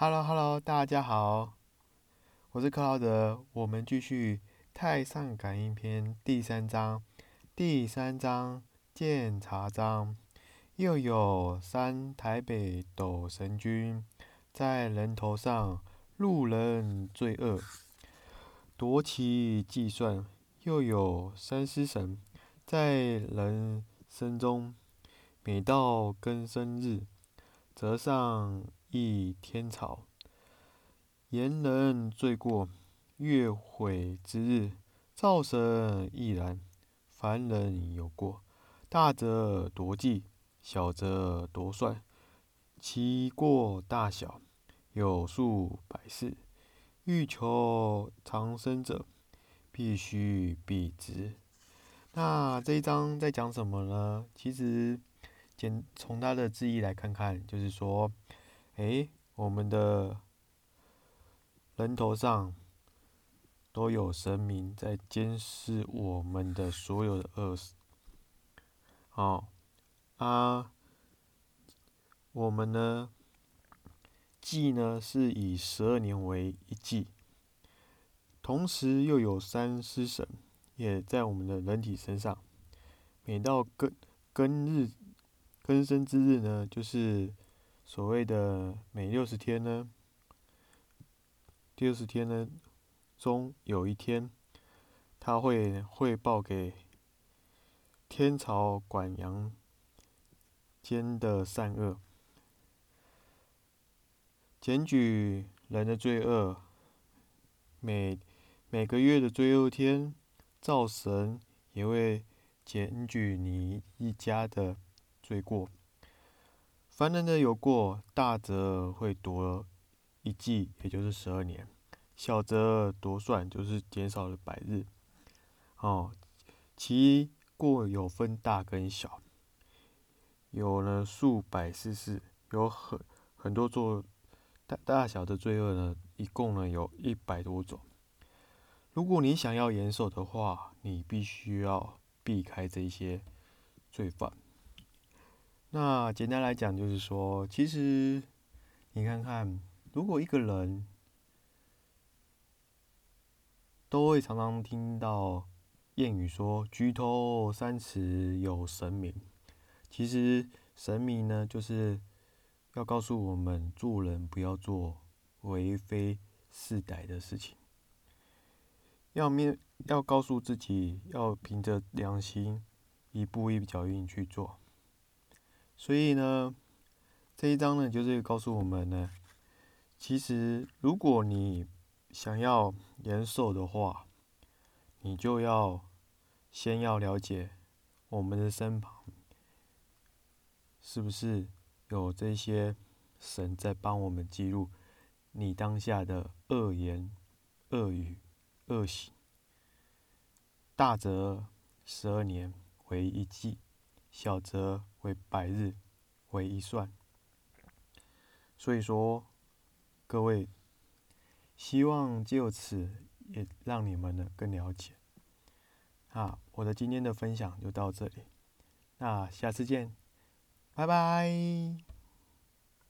Hello Hello，大家好，我是克劳德。我们继续《太上感应篇》第三章。第三章见查章。又有三台北斗神君在人头上路人罪恶，夺其计算。又有三尸神在人身中，每到更生日，则上。一天朝，言人罪过，月毁之日，灶神亦然。凡人有过，大则夺计，小则夺算，其过大小有数百事。欲求长生者，必须避之。那这一章在讲什么呢？其实，简从他的字义来看看，就是说。哎，我们的人头上都有神明在监视我们的所有的恶事。好啊，我们呢，季呢是以十二年为一季，同时又有三尸神也在我们的人体身上。每到更更日更生之日呢，就是。所谓的每六十天呢，第六十天呢中有一天，他会汇报给天朝管阳间的善恶，检举人的罪恶。每每个月的最后天，灶神也会检举你一家的罪过。凡人的有过，大则会夺一季，也就是十二年；小则夺算，就是减少了百日。哦，其过有分大跟小，有了数百世事，有很很多做大大小的罪恶呢，一共呢有一百多种。如果你想要延寿的话，你必须要避开这些罪犯。那简单来讲，就是说，其实你看看，如果一个人都会常常听到谚语说“举头三尺有神明”，其实神明呢，就是要告诉我们做人不要做为非是歹的事情，要面要告诉自己，要凭着良心，一步一脚印去做。所以呢，这一章呢，就是告诉我们呢，其实如果你想要延寿的话，你就要先要了解我们的身旁是不是有这些神在帮我们记录你当下的恶言、恶语、恶行，大则十二年为一季。小则为百日为一算，所以说各位，希望就此也让你们呢更了解。啊，我的今天的分享就到这里，那下次见，拜拜。